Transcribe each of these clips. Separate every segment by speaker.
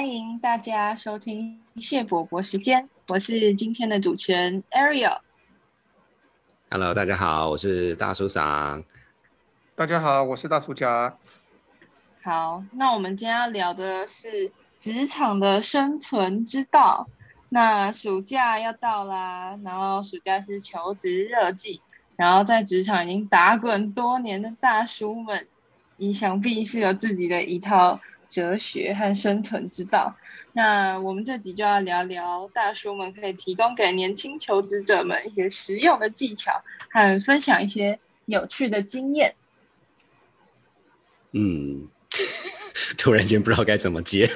Speaker 1: 欢迎大家收听谢伯伯时间，我是今天的主持人 Ariel。
Speaker 2: Hello，大家好，我是大叔桑。
Speaker 3: 大家好，我是大叔家。
Speaker 1: 好，那我们今天要聊的是职场的生存之道。那暑假要到啦，然后暑假是求职热季，然后在职场已经打滚多年的大叔们，你想必是有自己的一套。哲学和生存之道。那我们这集就要聊聊大叔们可以提供给年轻求职者们一些实用的技巧，和分享一些有趣的经验。
Speaker 2: 嗯，突然间不知道该怎么接，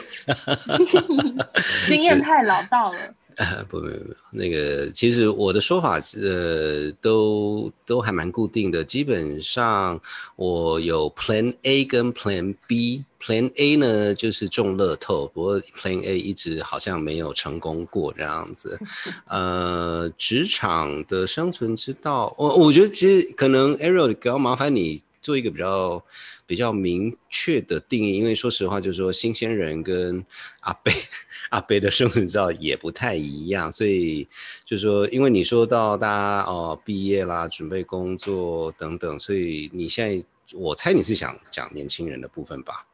Speaker 1: 经验太老道了。
Speaker 2: 呃，不，没有，没有，那个，其实我的说法，呃，都都还蛮固定的。基本上，我有 Plan A 跟 Plan B。Plan A 呢，就是中乐透，不过 Plan A 一直好像没有成功过这样子。呃，职场的生存之道，我我觉得其实可能 Ariel，要麻烦你做一个比较。比较明确的定义，因为说实话，就是说新鲜人跟阿贝 阿贝的生存之道也不太一样，所以就是说，因为你说到大家哦毕业啦，准备工作等等，所以你现在我猜你是想讲年轻人的部分吧？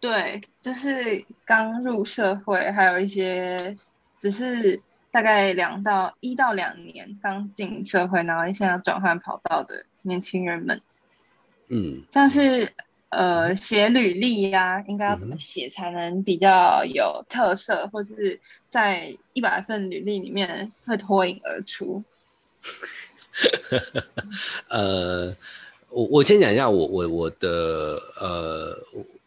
Speaker 1: 对，就是刚入社会，还有一些只是大概两到一到两年刚进社会，然后现在转换跑道的年轻人们。
Speaker 2: 嗯，
Speaker 1: 像是呃写履历呀，应该要怎么写才能比较有特色，或是在一百份履历里面会脱颖而出？
Speaker 2: 呃，我我先讲一下我我我的呃。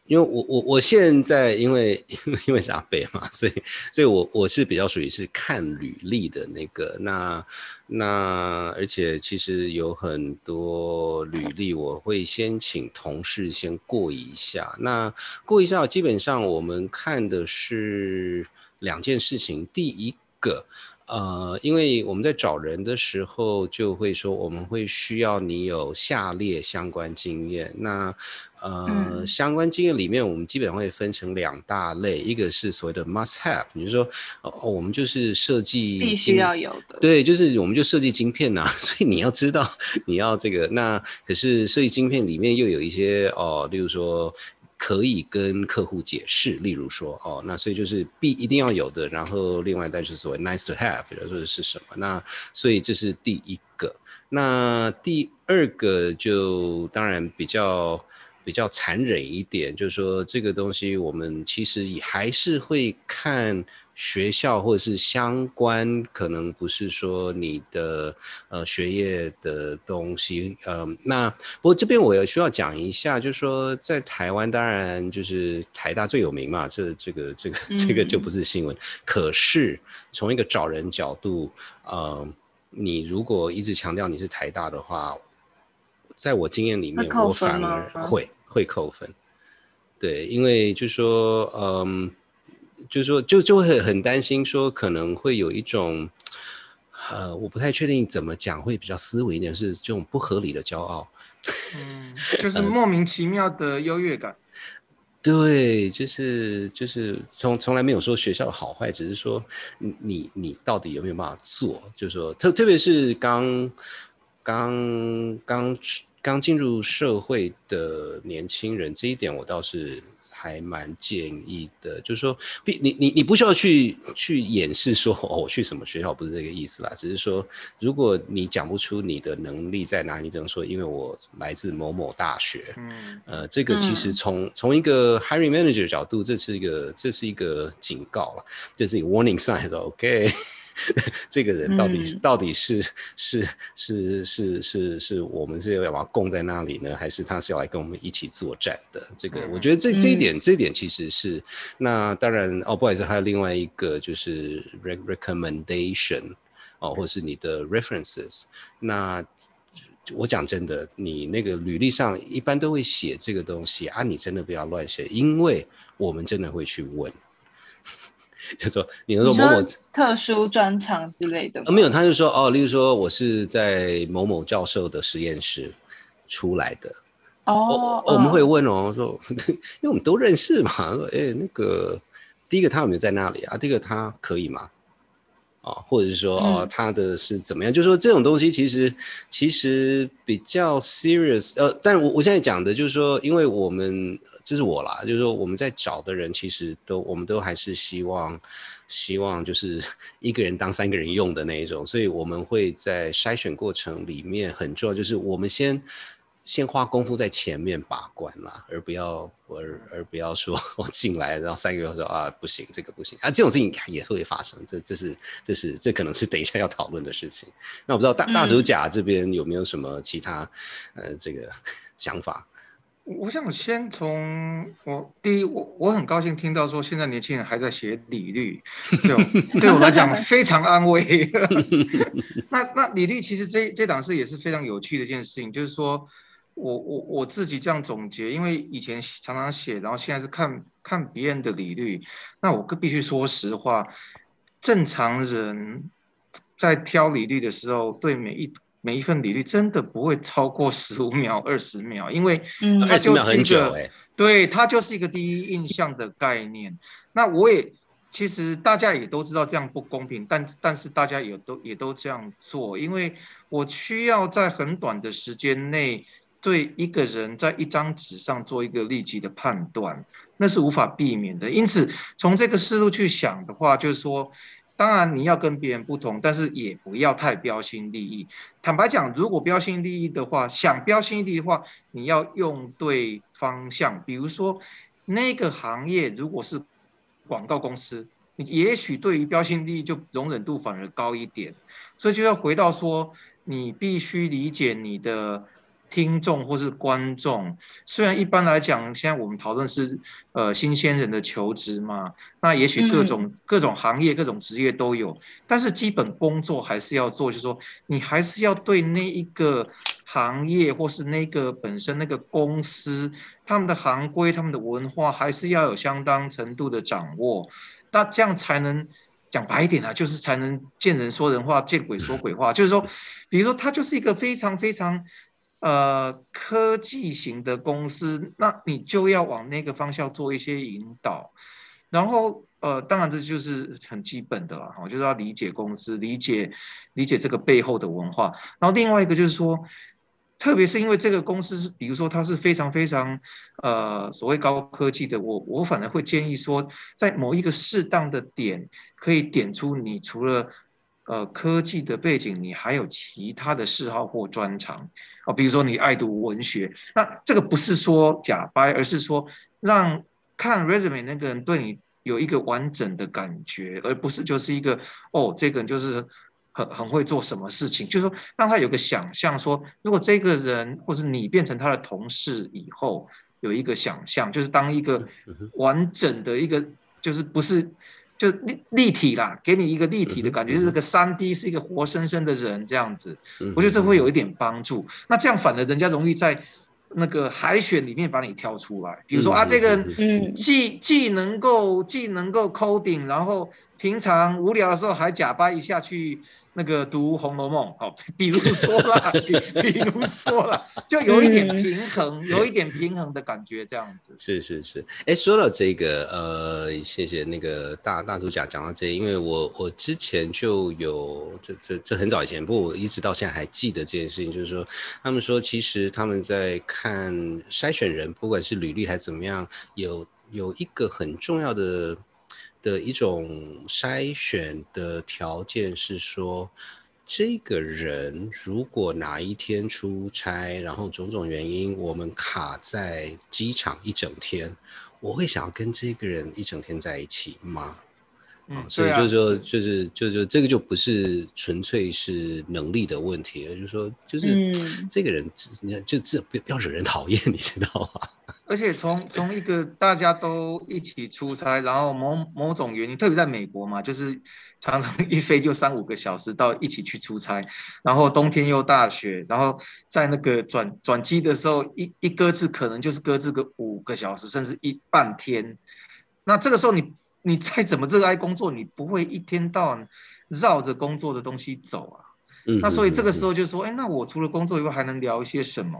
Speaker 2: 因为我我我现在因为 因为因为是阿贝嘛，所以所以我我是比较属于是看履历的那个，那那而且其实有很多履历我会先请同事先过一下，那过一下基本上我们看的是两件事情，第一个。呃，因为我们在找人的时候，就会说我们会需要你有下列相关经验。那呃，相关经验里面，我们基本上会分成两大类，一个是所谓的 must have，你说哦，我们就是设计
Speaker 1: 必须要有的，
Speaker 2: 对，就是我们就设计晶片呐，所以你要知道你要这个。那可是设计晶片里面又有一些哦，例如说。可以跟客户解释，例如说，哦，那所以就是必一定要有的，然后另外但是所谓 nice to have，比如说是什么，那所以这是第一个。那第二个就当然比较。比较残忍一点，就是说这个东西我们其实也还是会看学校或者是相关，可能不是说你的呃学业的东西，嗯，那不过这边我也需要讲一下，就是说在台湾当然就是台大最有名嘛，这这个这个这个就不是新闻。可是从一个找人角度，嗯，你如果一直强调你是台大的话。在我经验里面，我反而会会扣分，对，因为就说，嗯，就是说，就就会很担心，说可能会有一种，呃，我不太确定怎么讲会比较思维一点，是这种不合理的骄傲，
Speaker 3: 嗯，就是莫名其妙的优越感，
Speaker 2: 对，就是就是从从来没有说学校的好坏，只是说你你你到底有没有办法做，就是说特特别是刚。刚刚刚进入社会的年轻人，这一点我倒是还蛮建议的。就是说，你你你你不需要去去掩饰说哦，我去什么学校不是这个意思啦。只是说，如果你讲不出你的能力在哪里，只能说因为我来自某某大学。嗯，呃，这个其实从从一个 hiring manager 角度，这是一个这是一个警告了，这是一个 warning sign，说 OK。这个人到底是到底是是是是是是我们是要把他供在那里呢，还是他是要来跟我们一起作战的？这个我觉得这这一点这一点其实是那当然哦，不好意思，还有另外一个就是 recommendation 哦，或是你的 references。那我讲真的，你那个履历上一般都会写这个东西啊，你真的不要乱写，因为我们真的会去问。就说你能说某某
Speaker 1: 特殊专长之类的，
Speaker 2: 没有，他就说哦，例如说我是在某某教授的实验室出来的，
Speaker 1: 哦，
Speaker 2: 我们会问哦，说 因为我们都认识嘛，说哎那个。第一个他有没有在那里啊？第一个他可以吗？啊，或者是说哦，
Speaker 1: 嗯
Speaker 2: 他的是怎么样？就是说这种东西其实其实比较 serious。呃，但我我现在讲的就是说，因为我们就是我啦，就是说我们在找的人其实都我们都还是希望希望就是一个人当三个人用的那一种，所以我们会在筛选过程里面很重要，就是我们先。先花功夫在前面把关啦，而不要而而不要说我进来，然后三个月后说啊不行，这个不行啊，这种事情也会发生，这这是这是这可能是等一下要讨论的事情。那我不知道大大
Speaker 1: 嗯
Speaker 2: 手甲这边有没有什么其他呃这个想法？
Speaker 3: 我想先从我第一，我我很高兴听到说现在年轻人还在写理律，对我对我来讲非常安慰。那那理律其实这这档事也是非常有趣的一件事情，就是说我我我自己这样总结，因为以前常常写，然后现在是看看别人的理律，那我必须说实话，正常人在挑理律的时候，对每一每一份理律真的不会超过十五秒、二十秒，因为
Speaker 1: 嗯
Speaker 3: 它
Speaker 2: 二十秒
Speaker 3: 就是一
Speaker 2: 很久
Speaker 3: 对，它就是一个第一印象的概念。那我也其实大家也都知道这样不公平，但但是大家也都也都这样做，因为我需要在很短的时间内对一个人在一张纸上做一个立即的判断，那是无法避免的。因此，从这个思路去想的话，就是说。当然，你要跟别人不同，但是也不要太标新立异。坦白讲，如果标新立异的话，想标新立异的话，你要用对方向。比如说，那个行业如果是广告公司，你也许对于标新立异就容忍度反而高一点。所以就要回到说，你必须理解你的听众或是观众。虽然一般来讲，现在我们讨论是呃新鲜人的求职嘛，那也许各种、各种行业、各种职业都有，但是基本工作还是要做，就是说你还是要对那一个行业或是那个本身那个公司他们的行规、他们的文化，还是要有相当程度的掌握，那这样才能。讲白一点啊，就是才能见人说人话，见鬼说鬼话。就是说，比如说，他就是一个非常非常呃科技型的公司，那你就要往那个方向做一些引导。然后呃，当然这就是很基本的了，我就是要理解公司，理解理解这个背后的文化。然后另外一个就是说，特别是因为这个公司是，比如说它是非常非常呃所谓高科技的，我我反而会建议说，在某一个适当的点，可以点出你除了呃科技的背景，你还有其他的嗜好或专长。哦，比如说你爱读文学，那这个不是说假掰，而是说让看 resume 那个人对你有一个完整的感觉，而不是就是一个哦，这个人就是很很会做什么事情，就是说让他有个想象说，如果这个人或是你变成他的同事以后，有一个想象，就是当一个完整的一个，就是不是就立立体啦，给你一个立体的感觉，就是个三 D 是一个活生生的人这样子，我觉得这会有一点帮助。那这样反而人家容易在。那个海选里面把你挑出来，比如说啊，这个既既能够既能够 coding，然后平常无聊的时候还假掰一下去那个读《红楼梦》，好，比如说啦，比比如说啦，就有一点平衡，有一点平衡的感觉，这样子。
Speaker 2: 是是是，哎，说到这个，呃，谢谢那个大大主讲讲到这，因为我我之前就有这这这很早以前，不过我一直到现在还记得这件事情，就是说他们说其实他们在看筛选人，不管是履历还是怎么样，有有一个很重要的的一种筛选的条件是说。这个人如果哪一天出差，然后种种原因，我们卡在机场一整天，我会想要跟这个人一整天在一起吗？
Speaker 3: 嗯，
Speaker 2: 所以就是说，就是就就这个就不是纯粹是能力的问题，而就是说，就是
Speaker 1: 嗯
Speaker 2: 这个人，你就这不不要惹人讨厌，你知道吗？
Speaker 3: 而且从从一个大家都一起出差，然后某某种原因，特别在美国嘛，就是常常一飞就三五个小时到一起去出差，然后冬天又大雪，然后在那个转转机的时候，一一搁置可能就是搁置个五个小时，甚至一半天。那这个时候你你再怎么热爱工作，你不会一天到晚绕着工作的东西走啊。
Speaker 2: 嗯，
Speaker 3: 那所以这个时
Speaker 2: 候，
Speaker 3: 就说，哎，那我除了工作以外还能聊一些什么？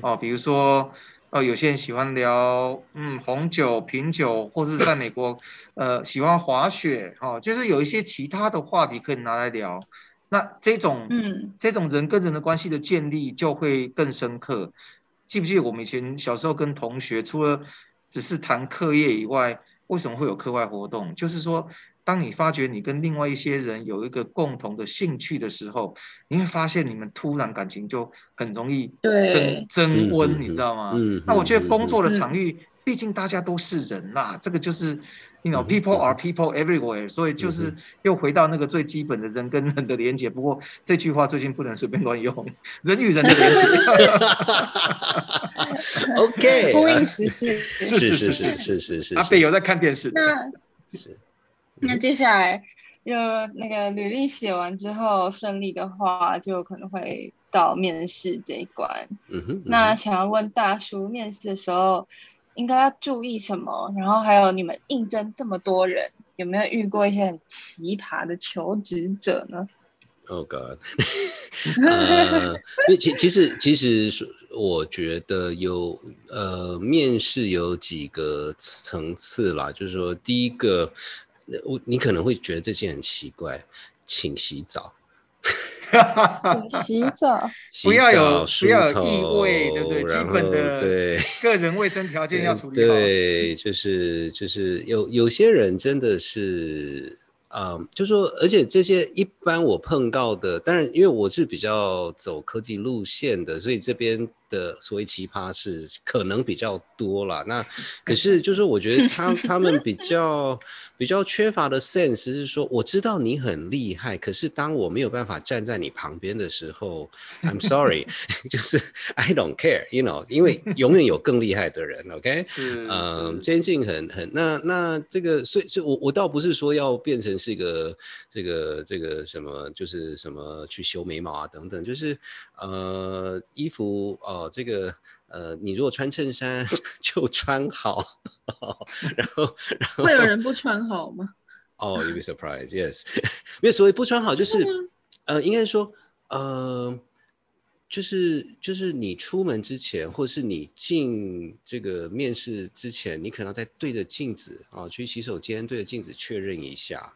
Speaker 3: 哦，比如说。呃，有些人喜欢聊嗯红酒、品酒，或是在美国呃喜欢滑雪，哦，就是有一些其他的话题可以拿来聊。那这种
Speaker 1: 嗯，
Speaker 3: 这种人跟人的关系的建立就会更深刻。记不记得我们以前小时候跟同学，除了只是谈课业以外，为什么会有课外活动？就是说，当你发觉你跟另外一些人有一个共同的兴趣的时候，你会发现你们突然感情就很容易
Speaker 1: 对
Speaker 3: 增增温，你知道吗？
Speaker 2: 嗯
Speaker 3: 那我觉得
Speaker 2: 嗯
Speaker 3: 工作的
Speaker 1: 嗯
Speaker 3: 场域，毕竟大家都是人啦，这个就是。You know, people are people everywhere，、所以就是又回到那个最基本的人跟人的连接。不过这句话最近不能随便乱用，人与人的连接。
Speaker 2: OK，
Speaker 1: 呼应时事，
Speaker 3: 是
Speaker 2: 是是
Speaker 3: 是是
Speaker 2: 是是。
Speaker 3: 阿贝有在看电视。
Speaker 1: 那，
Speaker 2: 是。
Speaker 1: 那接下来就那个履历写完之后顺利的话，就可能会到面试这一关。
Speaker 2: 嗯。嗯
Speaker 1: 那想要问大叔，面试的时候。应该要注意什么？然后还有你们应征这么多人，有没有遇过一些很奇葩的求职者呢
Speaker 2: ？Oh God，呃，其其实其实是我觉得有呃面试有几个层次啦，就是说第一个，我你可能会觉得这些很奇怪，请洗澡，
Speaker 1: 洗澡，
Speaker 3: 不要有不要有异味对不对基本的
Speaker 2: 对。
Speaker 3: 个人卫生条件要处理好。
Speaker 2: 对，就是就是有有些人真的是，嗯，就说，而且这些一般我碰到的，当然因为我是比较走科技路线的，所以这边的所谓奇葩是可能比较多了。那可是就是我觉得他 他们比较比较缺乏的 sense 是说，我知道你很厉害，可是当我没有办法站在你旁边的时候，I'm sorry，就是 I don't care，you know，因为永远有更厉害的人，OK。嗯，
Speaker 3: 是
Speaker 2: 这件事情很很那那这个，所以所以我我倒不是说要变成是一个这个这个什么，就是什么去修眉毛啊等等，就是呃衣服哦、这个呃你如果穿衬衫 就穿好，然后然后
Speaker 1: 会有人不穿好吗？
Speaker 2: 哦、y o u be surprised, yes。因为所谓不穿好，就是呃，应该说呃，就是就是你出门之前，或是你进这个面试之前，你可能在对着镜子啊、去洗手间对着镜子确认一下。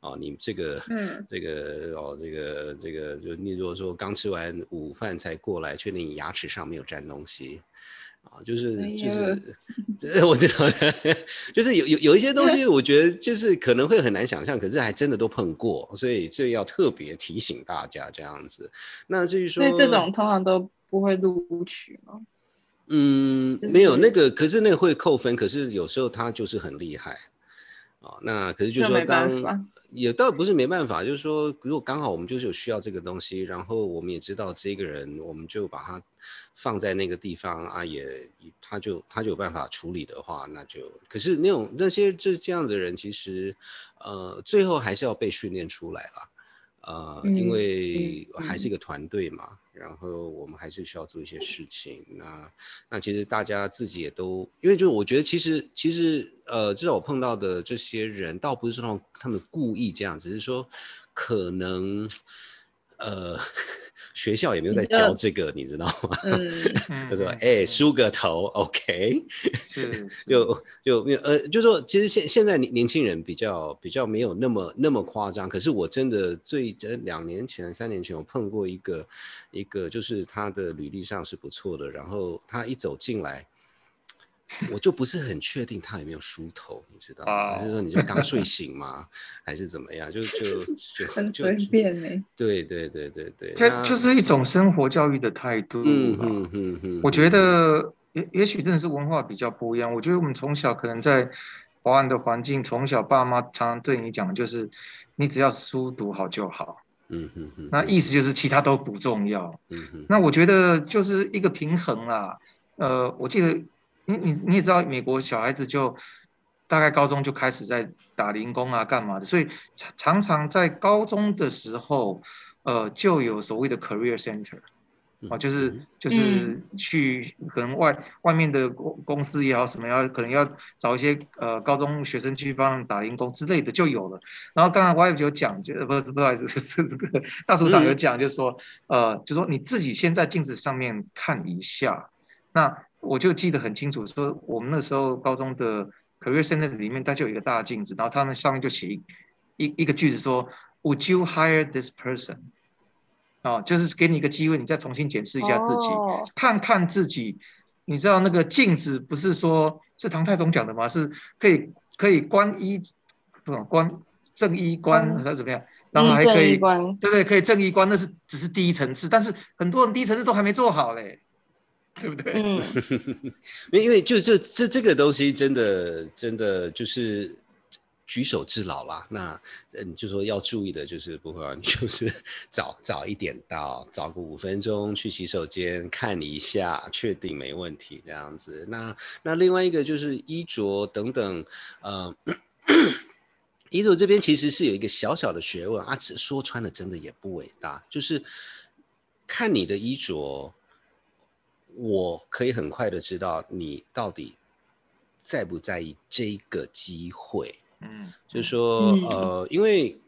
Speaker 2: 哦，你这个，
Speaker 1: 嗯，
Speaker 2: 这个，哦，这个，这个，就你如果说刚吃完午饭才过来，确定你牙齿上没有沾东西，啊，就是就是，这我知道，就是有有有一些东西，我觉得就是可能会很难想象，可是还真的都碰过，所以这要特别提醒大家这样子。那至于说
Speaker 1: 所以这种通常都不会录取吗？
Speaker 2: 嗯，
Speaker 1: 就
Speaker 2: 没有那个，可是那个会扣分，可是有时候他就是很厉害啊。那可是就是说当也倒不是没办法，就是说如果刚好我们就是有需要这个东西，然后我们也知道这个人，我们就把他放在那个地方啊，也也他就他就有办法处理的话，那就可是那种那些这这样的人，其实呃最后还是要被训练出来了。呃，因
Speaker 1: 嗯
Speaker 2: 为
Speaker 1: 嗯
Speaker 2: 还是一个团队嘛，然后我们还是需要做一些事情。那那其实大家自己也都，因为就是我觉得其实其实呃，至少我碰到的这些人，倒不是说他们故意这样，只是说可能呃学校也没有在教这个，你知道吗？
Speaker 1: 嗯，
Speaker 3: 嗯
Speaker 2: 就说
Speaker 3: 嗯
Speaker 2: 哎梳个头，OK。
Speaker 3: 是 是
Speaker 2: 就就呃，就说其实现现在年年轻人比较比较没有那么那么夸张，可是我真的最呃两年前三年前我碰过一个一个就是他的履历上是不错的，然后他一走进来。我就不是很确定他有没有梳头，你知道吗？还是说你就刚睡 醒吗？还是怎么样？就就就
Speaker 1: 很随便呢。
Speaker 2: 对对对对对，
Speaker 3: 这就是一种生活教育的态度
Speaker 2: 嗯。嗯嗯嗯，
Speaker 3: 我觉得也也许真的是文化比较不一样。我觉得我们从小可能在华安的环境，从小爸妈常常对你讲的就是，你只要书读好就好。
Speaker 2: 嗯嗯嗯，
Speaker 3: 那意思就是其他都不重要。
Speaker 2: 嗯嗯
Speaker 3: 那我觉得就是一个平衡啦。呃，我记得你你你也知道，美国小孩子就大概高中就开始在打零工啊，干嘛的，所以常常常在高中的时候，呃，就有所谓的 career center。啊，就是
Speaker 2: 嗯
Speaker 3: 就是去可能外外面的公公司也好，什么要可能要找一些呃高中学生去帮打零工之类的就有了。然后刚才 Y 有讲，就不是不好意思，是这个大叔长有讲，就是说呃，就说你自己先在镜子上面看一下，那我就记得很清楚，说我们那时候高中的 career center 里面，它就有一个大镜子，然后他们上面就写一一一个句子说，Would you hire this person？哦，就是给你一个机会，你再重新检视一下自己，
Speaker 1: 哦
Speaker 3: 看看自己。你知道那个镜子不是说是唐太宗讲的吗？是可以可以观一不观正衣冠
Speaker 1: 嗯
Speaker 3: 还是怎么样？然后还可以对对，可以正衣观，那是只是第一层次，但是很多人第一层次都还没做好嘞，对不对？
Speaker 1: 嗯，
Speaker 2: 因为因为就这这这个东西真的真的就是举手之劳啦。那嗯，就说要注意的就是不会，你就是 早早一点到，早个五分钟去洗手间看一下，确定没问题这样子。那那另外一个就是衣着等等，呃。衣着这边其实是有一个小小的学问啊，只说穿了真的也不伟大，就是看你的衣着，我可以很快的知道你到底在不在意这个机会。
Speaker 3: 嗯，
Speaker 2: 就是说，
Speaker 1: 嗯
Speaker 2: 呃，因为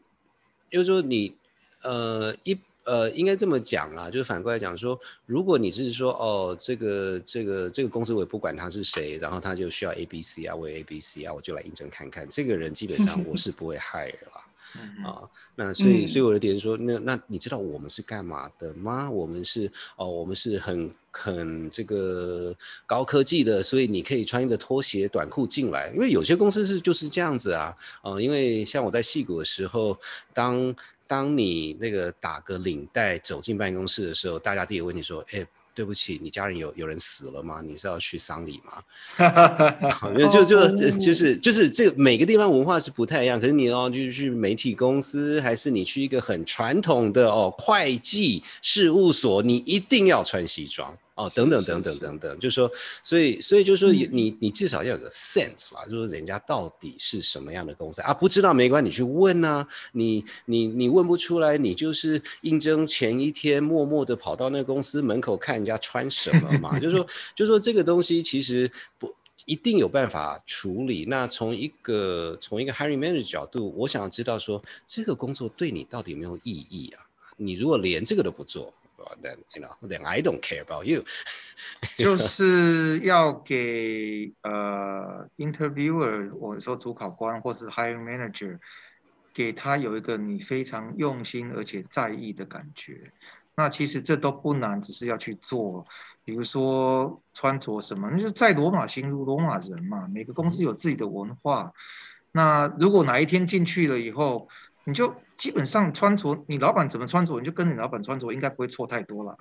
Speaker 2: 就是说你呃一呃应该这么讲啊，就是反过来讲说，如果你是说哦，这个这个这个公司我也不管他是谁，然后他就需要 A B C 啊，我也 A B C 啊，我就来应征看看，这个人基本上我是不会 hire 啦。
Speaker 3: 嗯
Speaker 2: 啊，那所以，
Speaker 1: 嗯
Speaker 2: 所以我的点是说，那那你知道我们是干嘛的吗？我们是哦，我们是很很这个高科技的，所以你可以穿着拖鞋短裤进来，因为有些公司是就是这样子啊，呃，因为像我在戏谷的时候，当当你那个打个领带走进办公室的时候，大家第一个问题说，哎。对不起，你家人有有人死了吗？你是要去丧礼吗？好因为就就
Speaker 1: 哦
Speaker 2: 就是就是这个每个地方文化是不太一样，可是你哦，就是去媒体公司，还是你去一个很传统的哦会计事务所，你一定要穿西装哦，等等等等等等，就是说，所以所以就是说
Speaker 1: 嗯
Speaker 2: 你你至少要有个 sense 啦，就是人家到底是什么样的公司啊？不知道没关系，你去问啊，你你你问不出来，你就是应征前一天默默的跑到那个公司门口看人家穿什么嘛，就是说 就是说这个东西其实不。一定有办法处理。那从一个从一个 hiring manager 角度，我想要知道说这个工作对你到底有没有意义啊？你如果连这个都不做，then you know then I don't care about you
Speaker 3: 就是要给呃 interviewer，我说主考官或是 hiring manager，给他有一个你非常用心而且在意的感觉。那其实这都不难，只是要去做。比如说穿着什么，那就是在罗马行如罗马人嘛。每个公司有自己的文化。那如果哪一天进去了以后，你就基本上穿着，你老板怎么穿着，你就跟你老板穿着，应该不会错太多了。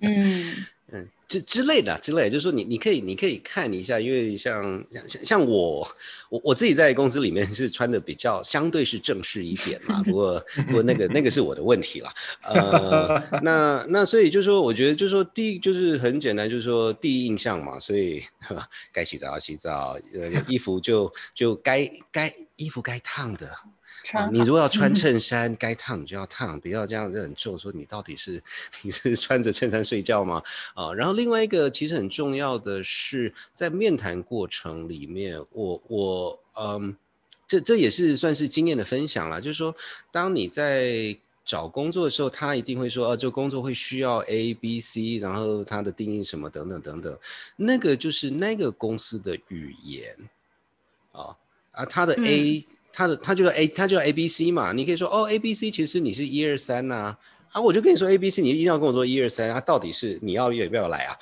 Speaker 1: 嗯
Speaker 2: 嗯，之之类的之类的，就是说你你可以你可以看一下，因为像像像像我我我自己在公司里面是穿的比较相对是正式一点嘛，不过不过那个那个是我的问题啦，呃，那那所以就是说，我觉得就是说第一就是很简单，就是说第一印象嘛，所以该洗澡要洗澡，呃，衣服就就该该衣服该烫的。你如果要穿衬衫，该烫你就要烫，不要这样子很皱，说你到底是你是穿着衬衫睡觉吗？啊，然后另外一个其实很重要的是，在面谈过程里面，我我嗯，这这也是算是经验的分享啦，就是说，当你在找工作的时候，他一定会说，啊，这个工作会需要 A、B、C，然后它的定义什么等等等等，那个就是那个公司的语言啊啊，他的 A。它的它就叫 A，他就叫 A B C 嘛，你可以说哦 A B C 其实你是一二三呐，啊我就跟你说 A B C，你一定要跟我说一二三啊，到底是你要要不要来啊？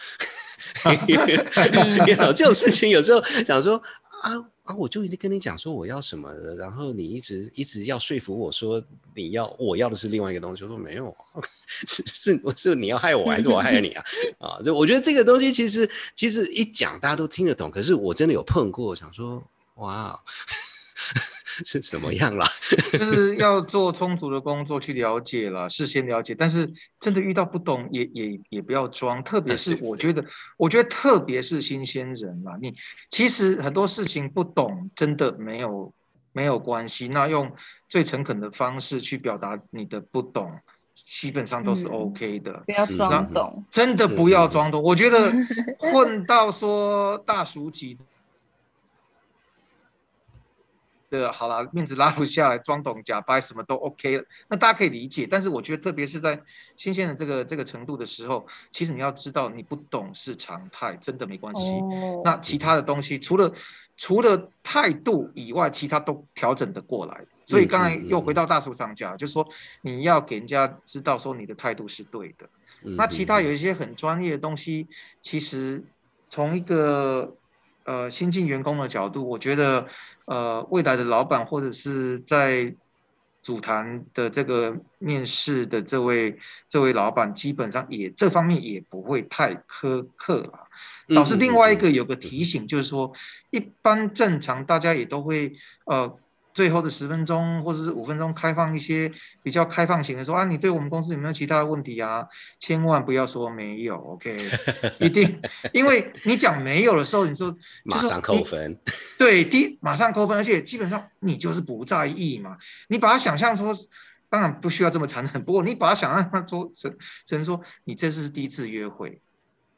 Speaker 2: 有这种事情，有时候想说啊啊，我就已经跟你讲说我要什么了，然后你一直一直要说服我说你要我要的是另外一个东西，我说没有，是是是你要害我还是我害你啊？啊，就我觉得这个东西其实其实一讲大家都听得懂，可是我真的有碰过，想说哇。是什么样啦？
Speaker 3: 就 是要做充足的工作去了解了，事先了解。但是真的遇到不懂，也也也不要装。特别是我觉得，我觉得特别是新鲜人啦，你其实很多事情不懂，真的没有没有关系。那用最诚恳的方式去表达你的不懂，基本上都是 OK 的。
Speaker 1: 不要装懂，
Speaker 3: 真的不要装懂。我觉得 混到说大叔级。得好了，面子拉不下来，装懂假掰什么都 OK 了，那大家可以理解。但是我觉得，特别是在新鲜的这个这个程度的时候，其实你要知道，你不懂是常态，真的没关系。那其他的东西，除了除了态度以外，其他都调整的过来。所以刚才又回到大叔上家，就是说你要给人家知道说你的态度是对的。那其他有一些很专业的东西，其实从一个呃新进员工的角度，我觉得呃未来的老板或者是在主谈的这个面试的这位这位老板，基本上也这方面也不会太苛刻了。导致另外一个有个提醒，就是说一般正常大家也都会呃。最后的十分钟或者是五分钟，开放一些比较开放型的，说啊，你对我们公司有没有其他的问题啊？千万不要说没有，OK？一定，因为你讲没有的时候，你说
Speaker 2: 马上扣分，
Speaker 3: 对，第马上扣分，而且基本上你就是不在意嘛。你把它想象说，当然不需要这么残忍，不过你把它想象他说成成说你这次是第一次约会，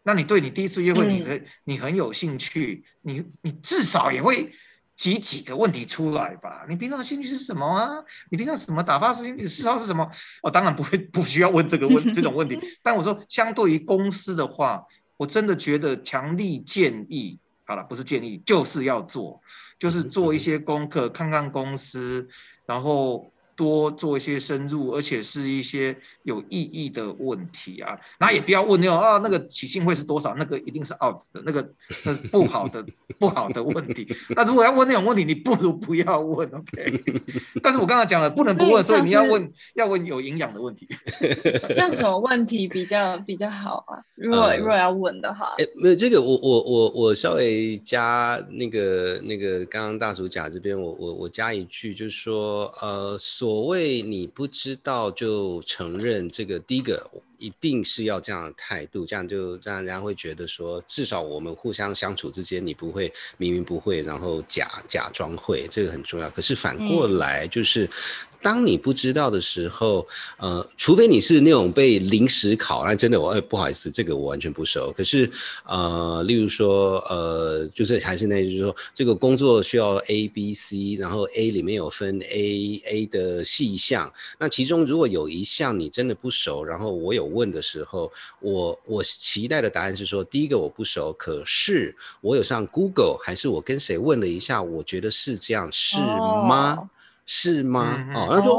Speaker 3: 那你对你第一次约会，你很你很有兴趣，你你至少也会。举几个问题出来吧。你平常的兴趣是什么啊？你平常什么打发时间？你的嗜好是什么？我当然不会 不需要问这个问 这种问题。但我说，相对于公司的话，我真的觉得强力建议，好了，不是建议，就是要做，就是做一些功课，看看公司，然后。多做一些深入，而且是一些有意义的问题啊，那也不要问那种啊，那个起薪会是多少？那个一定是 out 的，那个 那是不好的 不好的问题。那如果要问那种问题，你不如不要问，OK？但是我刚才讲了，不能不问，所以你要问要问有营养的问题。
Speaker 1: 像什么问题比较比较好啊？如果如果要问的话，
Speaker 2: 哎，没有这个，我我我我稍微加那个那个刚刚大叔甲这边，我我我加一句，就是说呃。所谓你不知道就承认这个，第一个一定是要这样的态度，这样就让人家会觉得说，至少我们互相相处之间，你不会明明不会，然后假假装会，这个很重要。可是反过来就是。当你不知道的时候，呃，除非你是那种被临时考，那真的我哎不好意思，这个我完全不熟。可是，呃，例如说，呃，就是还是那，就是说，这个工作需要 A、B、C，然后 A 里面有分 A、A 的细项，那其中如果有一项你真的不熟，然后我有问的时候，我我期待的答案是说，第一个我不熟，可是我有上 Google，还是我跟谁问了一下，我觉得是这样，是吗？是吗？哦，那
Speaker 1: 就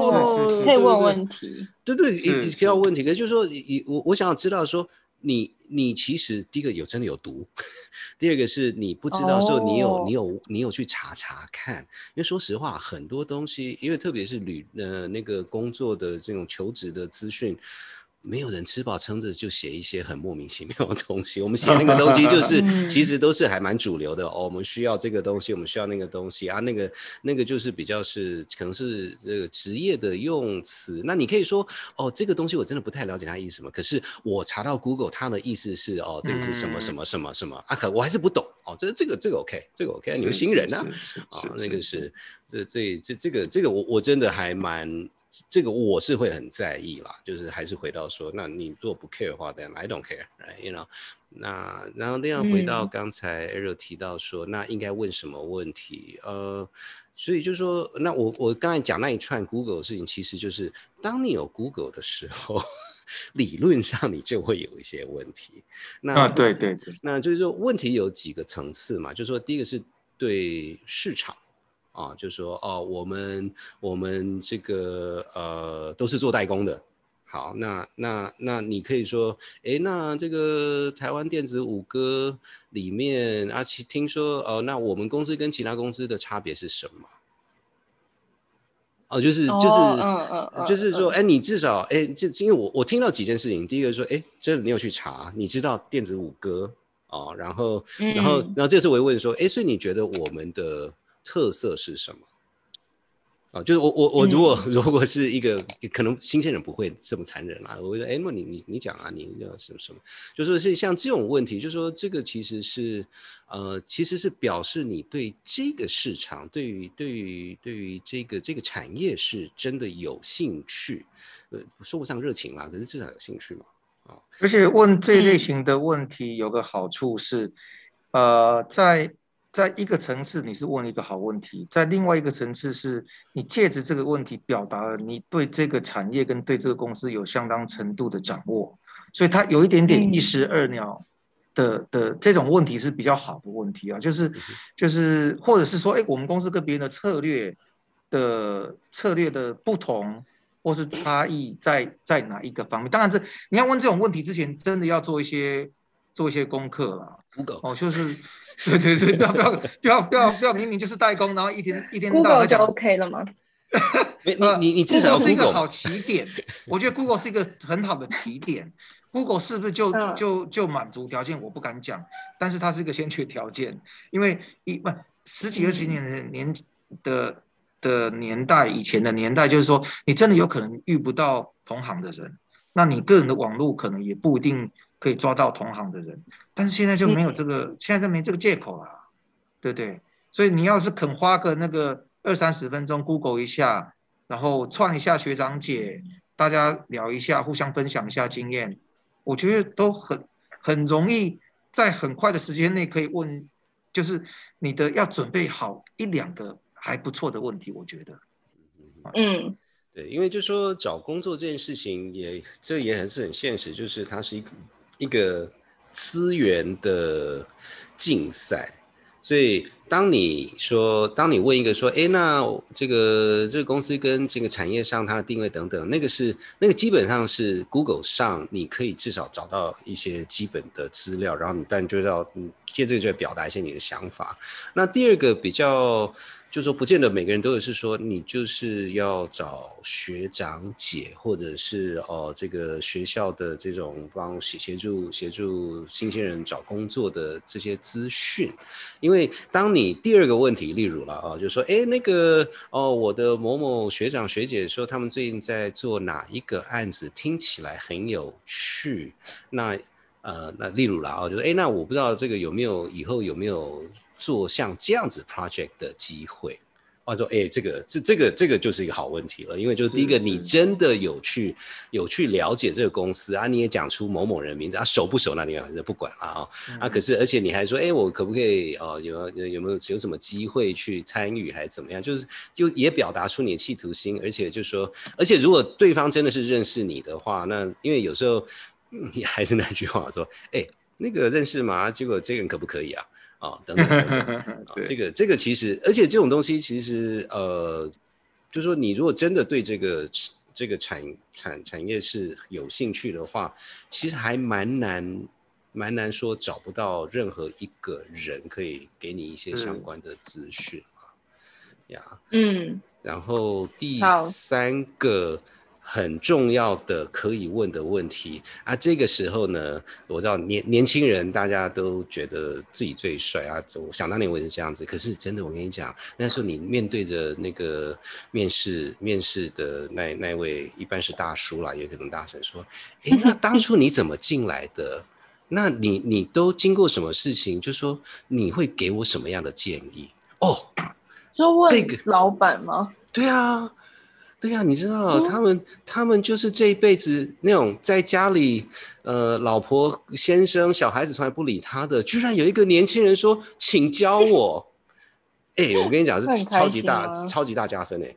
Speaker 1: 可以问问题。
Speaker 2: 对对，也可以问问题。可是就是说，你我我想要知道说，你你其实第一个有真的有毒，第二个是你不知道说你有你有你有去查查看。因为说实话，很多东西，因为特别是旅呃那个工作的这种求职的资讯。没有人吃饱撑着就写一些很莫名其妙的东西。我们写那个东西就是，其实都是还蛮主流的哦。我们需要这个东西，我们需要那个东西啊。那个那个就是比较是可能是这个职业的用词。那你可以说哦，这个东西我真的不太了解它意思什么。可是我查到 Google，它的意思是哦，这个是什么什么什么什么啊？可我还是不懂哦。这这个这个 OK，这个 OK，你们新人啊啊，那个是这这这这个这个我我真的还蛮。这个我是会很在意啦，就是还是回到说，那你如果不 care 的话，then I don't care，right？You know？那然后那样回到刚才 Ariel 提到说，那应该问什么问题？呃，所以就说，那我我刚才讲那一串 Google 的事情，其实就是当你有 Google 的时候，理论上你就会有一些问题。
Speaker 3: 那对对对，
Speaker 2: 那就是说问题有几个层次嘛，就是说第一个是对市场。啊，就说哦，我们我们这个呃都是做代工的，好，那那那你可以说，哎，那这个台湾电子五哥里面啊，其听说哦，那我们公司跟其他公司的差别是什么？哦，就是就是就是说，哎，你至少哎，这因为我我听到几件事情，第一个说，哎，真的你有去查，你知道电子五哥哦，然后然后然后这次我又问说，哎，所以你觉得我们的特色是什么？啊，就是我我我如果 如果是一个可能新鲜人不会这么残忍啦，我会说，哎，那你你你讲啊，你要什么什么？就说是像这种问题，就说这个其实是呃，其实是表示你对这个市场，对于对于对于这个这个产业是真的有兴趣，呃，说不上热情啦，可是至少有兴趣嘛，啊。
Speaker 3: 而且问这类型的问题有个好处是，呃，在在一个层次你是问了一个好问题，在另外一个层次是你借着这个问题表达了你对这个产业跟对这个公司有相当程度的掌握，所以它有一点点一石二鸟的的这种问题是比较好的问题啊，就是就是或者是说，哎，我们公司跟别人的策略的策略的不同或是差异在在哪一个方面？当然，这你要问这种问题之前，真的要做一些做一些功课了。哦，就是，对对对，不要不要不要不要不要，明明就是代工，然后一天一天到
Speaker 1: 晚就 OK 了吗？
Speaker 2: 你你你至少
Speaker 3: 是一个好起点，我觉得 Google 是一个很好的起点。Google 是不是就就就满足条件？我不敢讲，但是它是一个先决条件，因为一不十几二十年的年的的年代以前的年代，就是说你真的有可能遇不到同行的人，那你个人的网络可能也不一定可以抓到同行的人。但是现在就没有这个，现在就没这个借口了，对不对？所以你要是肯花个那个二三十分钟，Google 一下，然后串一下学长姐，大家聊一下，互相分享一下经验，我觉得都很很容易，在很快的时间内可以问，就是你的要准备好一两个还不错的问题，我觉得。
Speaker 2: 嗯，对，因为就说找工作这件事情，也这也还是很现实，就是它是一个一个。资源的竞赛，所以当你说，当你问一个说，哎，那这个这个公司跟这个产业上它的定位等等，那个是那个基本上是 Google 上你可以至少找到一些基本的资料，然后你但就要借这个就表达一些你的想法。那第二个比较。就说不见得每个人都有是说你就是要找学长姐，或者是哦这个学校的这种帮协协助协助新鲜人找工作的这些资讯，因为当你第二个问题，例如了啊，就说哎那个哦我的某某学长学姐说他们最近在做哪一个案子，听起来很有趣，那呃那例如了啊，就说哎那我不知道这个有没有以后有没有。做像这样子 project 的机会，或者说，哎，这个这这个这个就是一个好问题了，因为就是第一个，你真的有去有去了解这个公司啊，你也讲出某某人名字啊，熟不熟那你就不管了啊啊，可是而且你还说，哎，我可不可以哦，有有没有有什么机会去参与还是怎么样？就是就也表达出你的企图心，而且就说，而且如果对方真的是认识你的话，那因为有时候你还是那句话说，哎，那个认识吗？结果这个人可不可以啊？啊，等等等等，这个这个其实，而且这种东西其实，呃，就说你如果真的对这个这个产产产业是有兴趣的话，其实还蛮难蛮难说找不到任何一个人可以给你一些相关的资讯啊，呀，嗯，然后第三个。很重要的可以问的问题啊，这个时候呢，我知道年年轻人大家都觉得自己最帅啊，我想当年我也是这样子。可是真的，我跟你讲，那时候你面对着那个面试面试的那那位，一般是大叔啦，也可能大婶说，哎，那当初你怎么进来的？那你你都经过什么事情？就说你会给我什么样的建议？哦，
Speaker 1: 就问这个老板吗？
Speaker 2: 对啊。对呀，你知道他们，他们就是这一辈子那种在家里，呃，老婆、先生、小孩子从来不理他的，居然有一个年轻人说，请教我。哎，我跟你讲，是超级大、超级大加分哎，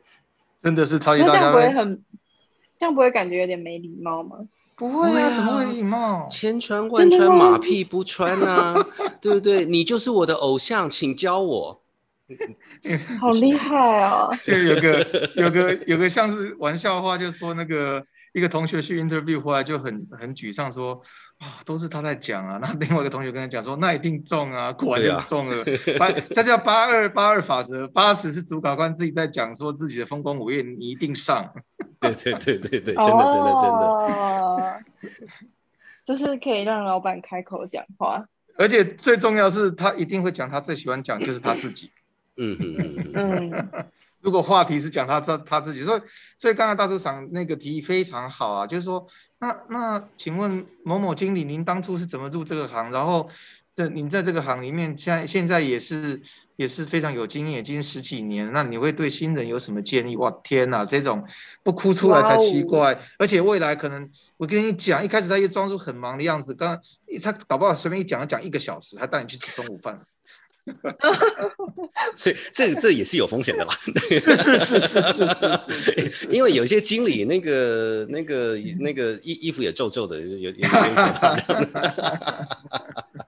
Speaker 3: 真的是超级大加分。这样
Speaker 1: 不会很，这样不会感觉有点没礼貌吗？
Speaker 3: 不会啊，怎么会礼貌？
Speaker 2: 千穿万穿，马屁不穿啊，对不对？你就是我的偶像，请教我。
Speaker 1: 好厉害啊！
Speaker 3: 就有个有个有个像是玩笑话，就说那个一个同学去 interview 回来就很很沮丧，说啊都是他在讲啊。那另外一个同学跟他讲说，那一定中啊，果然就是中了。八这叫八二八二法则，八十是主考官自己在讲，说自己的丰功伟业你一定上。
Speaker 2: 对对对对对，真的真的真
Speaker 1: 的，就是可以让老板开口讲话。
Speaker 3: 而且最重要是他一定会讲他最喜欢讲就是他自己。嗯嗯嗯 如果话题是讲他这他自己，所以所以刚才大市长那个提议非常好啊，就是说，那那请问某某经理，您当初是怎么入这个行？然后，这您在这个行里面，现在现在也是也是非常有经验，已经十几年，那你会对新人有什么建议？哇，天哪，这种不哭出来才奇怪。而且未来可能我跟你讲，一开始他又装出很忙的样子，刚他搞不好随便一讲讲一个小时，还带你去吃中午饭。
Speaker 2: 所以这这也是有风险的啦。
Speaker 3: 是是是是是
Speaker 2: 因为有些经理那个那个那个衣衣服也皱皱的，有有点。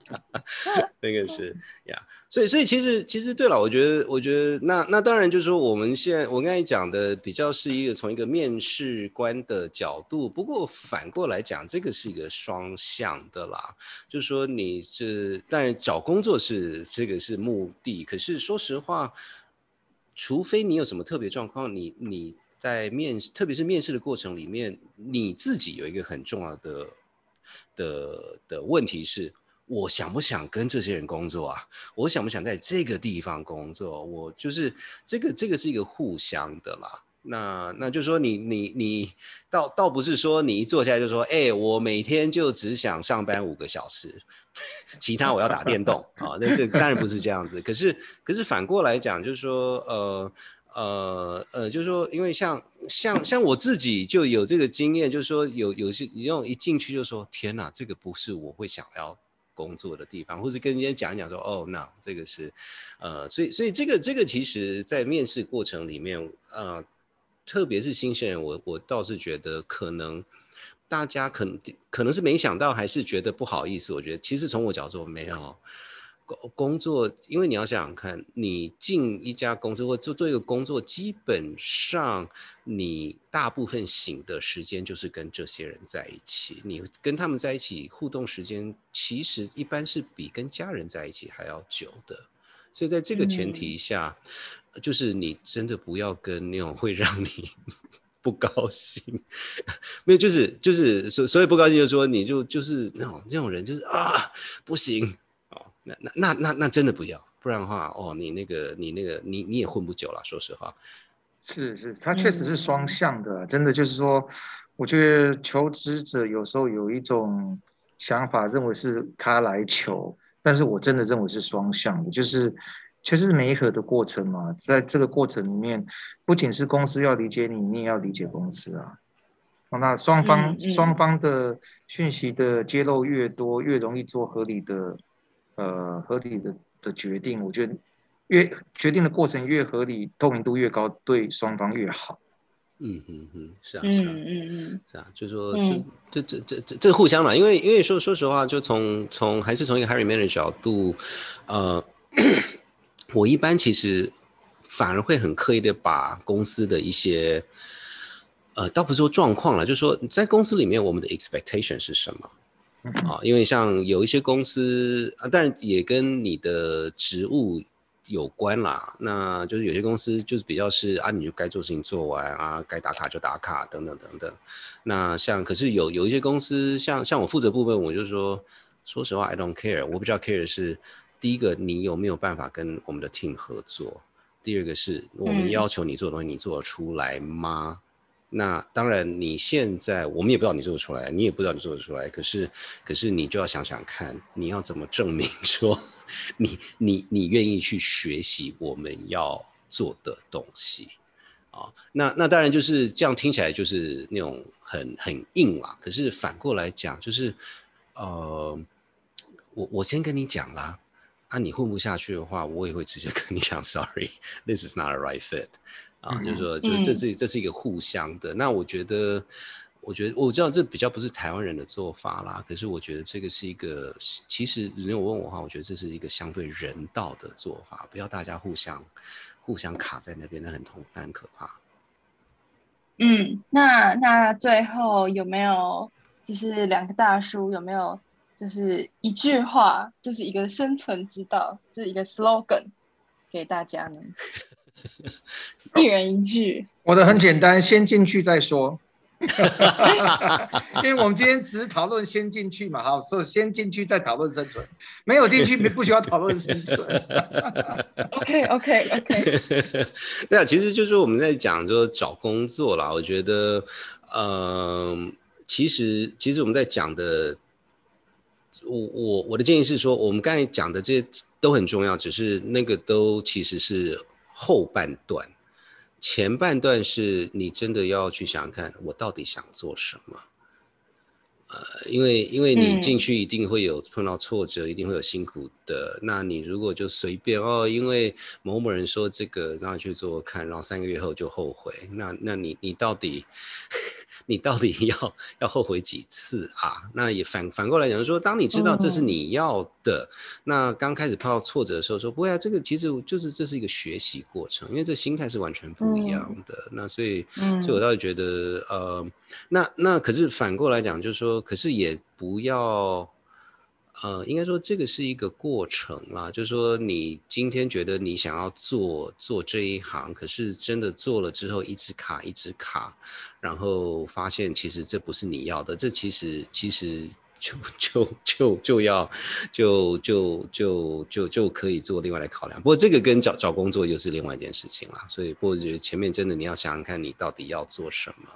Speaker 2: 那个是呀，所以所以其实其实对了，我觉得我觉得那那当然就是说我们现在我刚才讲的比较是一个从一个面试官的角度，不过反过来讲，这个是一个双向的啦，就是说你是但找工作是这个是目的，可是说实话，除非你有什么特别状况，你你在面特别是面试的过程里面，你自己有一个很重要的的的问题是。我想不想跟这些人工作啊？我想不想在这个地方工作？我就是这个，这个是一个互相的啦。那那就说你你你倒倒不是说你一坐下来就说，哎，我每天就只想上班五个小时，其他我要打电动啊。那这当然不是这样子。可是可是反过来讲，就是说，呃呃呃，就是说，因为像像像我自己就有这个经验，就是说有有些你用一进去就说，天哪，这个不是我会想要。工作的地方，或是跟人家讲一讲说，哦，那这个是，呃，所以，所以这个，这个其实，在面试过程里面，呃，特别是新鲜人，我我倒是觉得，可能大家可能可能是没想到，还是觉得不好意思。我觉得，其实从我角度没有。工作，因为你要想想看，你进一家公司或做做一个工作，基本上你大部分醒的时间就是跟这些人在一起，你跟他们在一起互动时间，其实一般是比跟家人在一起还要久的。所以在这个前提下，就是你真的不要跟那种会让你 不高兴，没有，就是就是所所以不高兴，就是说你就就是那种那种人，就是啊不行。那那那那那真的不要，不然的话，哦，你那个你那个你你也混不久了。说实话，
Speaker 3: 是是，他确实是双向的，真的就是说，我觉得求职者有时候有一种想法，认为是他来求，但是我真的认为是双向的，就是确实是媒合的过程嘛，在这个过程里面，不仅是公司要理解你，你也要理解公司啊。那双方双方的讯息的揭露越多，越容易做合理的。呃，合理的的决定，我觉得越决定的过程越合理，透明度越高，对双方越好。
Speaker 2: 嗯嗯嗯，是啊，是啊，嗯嗯嗯，是啊，就说就这这这这这互相嘛，因为因为说说实话，就从从还是从一个 Harry Man 的角度，呃，我一般其实反而会很刻意的把公司的一些，呃，倒不是说状况了，就是说在公司里面我们的 expectation 是什么。啊，因为像有一些公司啊，但也跟你的职务有关啦。那就是有些公司就是比较是啊，你就该做事情做完啊，该打卡就打卡等等等等。那像可是有有一些公司，像像我负责部分，我就说，说实话，I don't care。我比较 care 的是，第一个你有没有办法跟我们的 team 合作？第二个是我们要求你做的东西，你做得出来吗？那当然，你现在我们也不知道你做得出来，你也不知道你做得出来。可是，可是你就要想想看，你要怎么证明说，你你你愿意去学习我们要做的东西啊？那那当然就是这样，听起来就是那种很很硬啦。可是反过来讲，就是呃，我我先跟你讲啦，啊，你混不下去的话，我也会直接跟你讲，Sorry，this is not a right fit。啊，就是说，就是这是这是一个互相的。那我觉得，我觉得我知道这比较不是台湾人的做法啦。可是我觉得这个是一个，其实如果问我的话，我觉得这是一个相对人道的做法，不要大家互相互相卡在那边，那很痛，那很可怕。
Speaker 1: 嗯，那那最后有没有就是两个大叔有没有就是一句话，就是一个生存之道，就是一个 slogan 给大家呢？一人一句，
Speaker 3: 我的很简单，先进去再说。因为我们今天只是讨论先进去嘛，好，所以先进去再讨论生存，没有进去不需要讨论生存。
Speaker 1: OK OK OK。
Speaker 2: 对啊，其实就是我们在讲说找工作啦，我觉得，嗯，其实其实我们在讲的，我我我的建议是说，我们刚才讲的这些都很重要，只是那个都其实是。后半段，前半段是你真的要去想想看，我到底想做什么？呃，因为因为你
Speaker 1: 嗯
Speaker 2: 进去一定会有碰到挫折，一定会有辛苦的。那你如果就随便哦，因为某某人说这个，让他去做做看，然后三个月后就后悔，那那你你到底你到底 要要后悔几次啊？那也反反过来讲说，当你知道这是
Speaker 1: 嗯
Speaker 2: 你要的，那刚开始碰到挫折的时候，说不会啊，这个其实就是这是一个学习过程，因为这心态是完全不一样的。那所以，
Speaker 1: 嗯
Speaker 2: 所以我倒是觉得，呃，那那可是反过来讲，就是说，可是也不要。呃，应该说这个是一个过程啦，就是说你今天觉得你想要做做这一行，可是真的做了之后一直卡一直卡，然后发现其实这不是你要的，这其实其实就就就就要就就就就就可以做另外来考量。不过这个跟找找工作又是另外一件事情啦，所以不过觉得前面真的你要想想看你到底要做什么。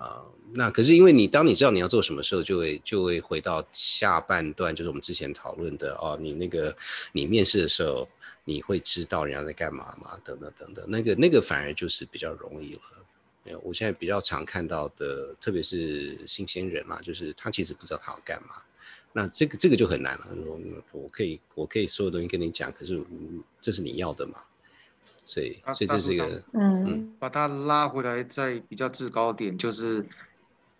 Speaker 2: 呃，那可是因为你当你知道你要做什么时候，就会就会回到下半段，就是我们之前讨论的哦，你那个你面试的时候，你会知道人家在干嘛吗？等等等等，那个那个反而就是比较容易了。呃我现在比较常看到的，特别是新鲜人嘛，就是他其实不知道他要干嘛。那这个这个就很难了。我我可以我可以所有东西跟你讲，可是这是你要的嘛？所以
Speaker 3: 啊
Speaker 2: 所以这是一个
Speaker 1: 嗯。
Speaker 3: 把它拉回来，在比较制高点，就是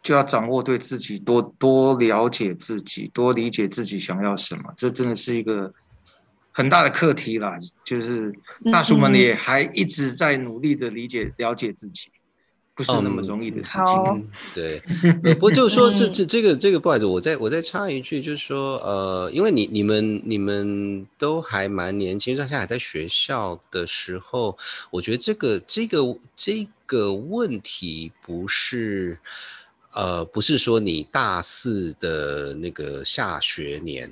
Speaker 3: 就要掌握对自己多多了解自己，多理解自己想要什么，这真的是一个很大的课题啦。就是大叔们
Speaker 1: 嗯。
Speaker 3: 也还一直在努力的理解了解自己，不是那么容易的事情。
Speaker 2: 嗯，对，呃不过就是说这
Speaker 1: 嗯
Speaker 2: 这这个这个不好意思，我再我再插一句，就是说呃，因为你你们你们都还蛮年轻，像现在还在学校的时候，我觉得这个这个这个问题不是。呃，不是说你大四的那个下学年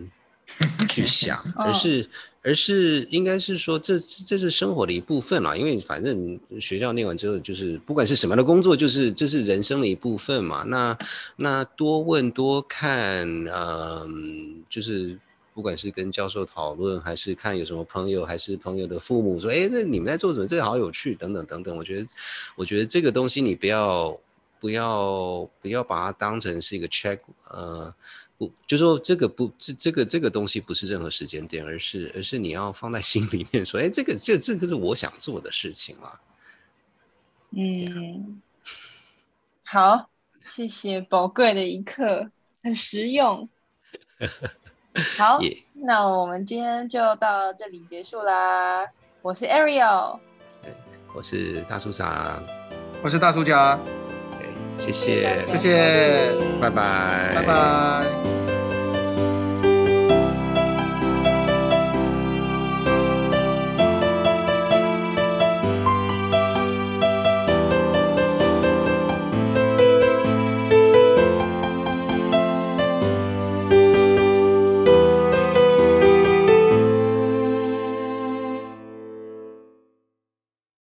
Speaker 2: 去想，而
Speaker 1: 嗯
Speaker 2: 是而是应该是说这这是生活的一部分啦，因为反正学校念完之后，就是不管是什么样的工作，就是这、是人生的一部分嘛。那那多问多看，嗯，就是不管是跟教授讨论，还是看有什么朋友，还是朋友的父母说，哎，那你们在做什么？这个好有趣，等等等等。我觉得，我觉得这个东西你不要不要不要把它当成是一个 check，呃。不，就说这个不，这这个这个东西不是任何时间点，而是而是你要放在心里面说，哎，这个这这个是我想做的事情啊。
Speaker 1: 嗯，好，谢谢宝贵的一刻，很实用。好
Speaker 2: 耶
Speaker 1: 那我们今天就到这里结束啦。我是 Ariel，
Speaker 2: 我是大叔长，
Speaker 3: 我是大叔家，
Speaker 2: 对，谢谢，
Speaker 3: 谢谢，
Speaker 2: 拜拜，
Speaker 3: 拜拜。